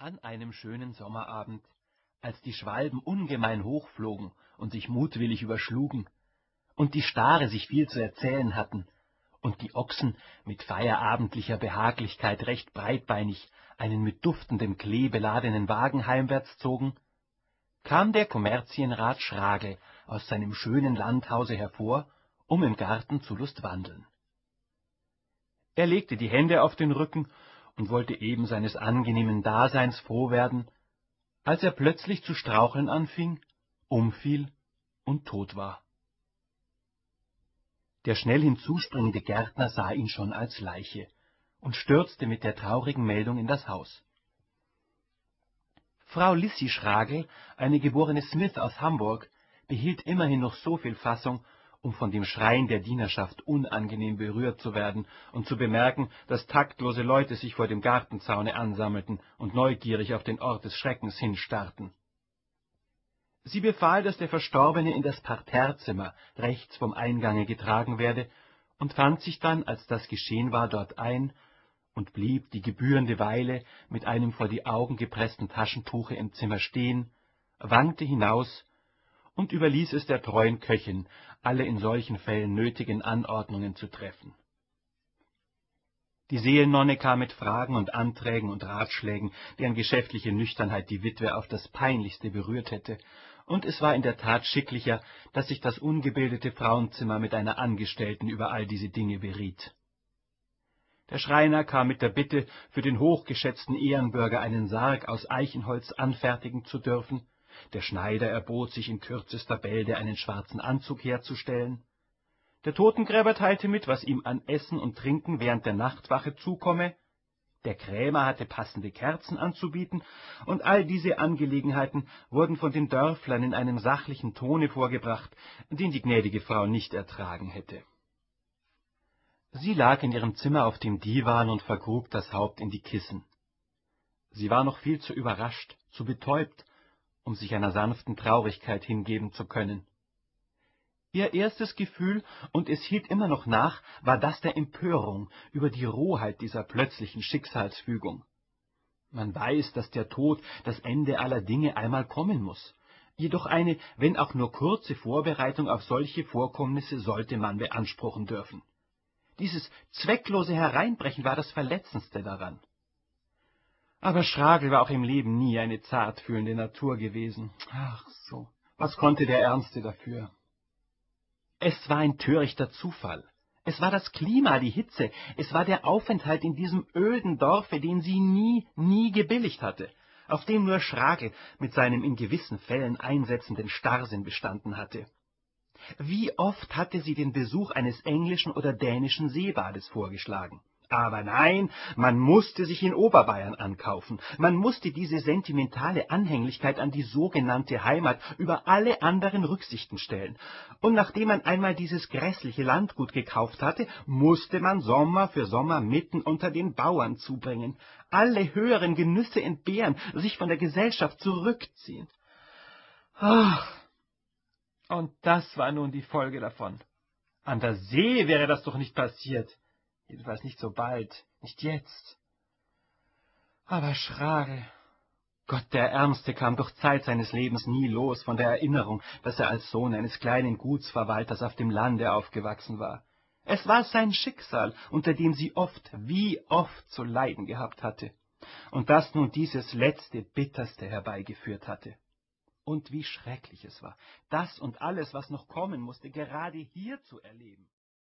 An einem schönen Sommerabend, als die Schwalben ungemein hoch flogen und sich mutwillig überschlugen, und die Stare sich viel zu erzählen hatten, und die Ochsen mit feierabendlicher Behaglichkeit recht breitbeinig einen mit duftendem Klee beladenen Wagen heimwärts zogen, kam der Kommerzienrat Schragel aus seinem schönen Landhause hervor, um im Garten zu lustwandeln. Er legte die Hände auf den Rücken und wollte eben seines angenehmen Daseins froh werden, als er plötzlich zu straucheln anfing, umfiel und tot war. Der schnell hinzuspringende Gärtner sah ihn schon als Leiche und stürzte mit der traurigen Meldung in das Haus. Frau Lissy Schragel, eine geborene Smith aus Hamburg, behielt immerhin noch so viel Fassung, um von dem Schreien der Dienerschaft unangenehm berührt zu werden und zu bemerken, dass taktlose Leute sich vor dem Gartenzaune ansammelten und neugierig auf den Ort des Schreckens hinstarrten. Sie befahl, dass der Verstorbene in das Parterrezimmer rechts vom Eingange getragen werde, und fand sich dann, als das geschehen war, dort ein und blieb die gebührende Weile mit einem vor die Augen gepressten Taschentuche im Zimmer stehen, wankte hinaus und überließ es der treuen Köchin, alle in solchen Fällen nötigen Anordnungen zu treffen. Die Seelnonne kam mit Fragen und Anträgen und Ratschlägen, deren geschäftliche Nüchternheit die Witwe auf das Peinlichste berührt hätte, und es war in der Tat schicklicher, dass sich das ungebildete Frauenzimmer mit einer Angestellten über all diese Dinge beriet. Der Schreiner kam mit der Bitte, für den hochgeschätzten Ehrenbürger einen Sarg aus Eichenholz anfertigen zu dürfen, der Schneider erbot sich in kürzester Bälde einen schwarzen Anzug herzustellen. Der Totengräber teilte mit, was ihm an Essen und Trinken während der Nachtwache zukomme. Der Krämer hatte passende Kerzen anzubieten, und all diese Angelegenheiten wurden von den Dörflern in einem sachlichen Tone vorgebracht, den die gnädige Frau nicht ertragen hätte. Sie lag in ihrem Zimmer auf dem Diwan und vergrub das Haupt in die Kissen. Sie war noch viel zu überrascht, zu betäubt, um sich einer sanften Traurigkeit hingeben zu können. Ihr erstes Gefühl, und es hielt immer noch nach, war das der Empörung über die Rohheit dieser plötzlichen Schicksalsfügung. Man weiß, dass der Tod das Ende aller Dinge einmal kommen muss. Jedoch eine, wenn auch nur kurze Vorbereitung auf solche Vorkommnisse sollte man beanspruchen dürfen. Dieses zwecklose Hereinbrechen war das Verletzendste daran. Aber Schragel war auch im Leben nie eine zartfühlende Natur gewesen. Ach so, was konnte der Ernste dafür? Es war ein törichter Zufall. Es war das Klima, die Hitze, es war der Aufenthalt in diesem öden Dorfe, den sie nie, nie gebilligt hatte, auf dem nur Schragel mit seinem in gewissen Fällen einsetzenden Starrsinn bestanden hatte. Wie oft hatte sie den Besuch eines englischen oder dänischen Seebades vorgeschlagen. Aber nein, man musste sich in Oberbayern ankaufen, man musste diese sentimentale Anhänglichkeit an die sogenannte Heimat über alle anderen Rücksichten stellen, und nachdem man einmal dieses grässliche Landgut gekauft hatte, musste man Sommer für Sommer mitten unter den Bauern zubringen, alle höheren Genüsse entbehren, sich von der Gesellschaft zurückziehen. Ach, und das war nun die Folge davon. An der See wäre das doch nicht passiert. Jedenfalls nicht so bald, nicht jetzt. Aber Schrage, Gott der Ärmste kam durch Zeit seines Lebens nie los von der Erinnerung, dass er als Sohn eines kleinen Gutsverwalters auf dem Lande aufgewachsen war. Es war sein Schicksal, unter dem sie oft, wie oft zu leiden gehabt hatte, und das nun dieses letzte Bitterste herbeigeführt hatte. Und wie schrecklich es war, das und alles, was noch kommen musste, gerade hier zu erleben.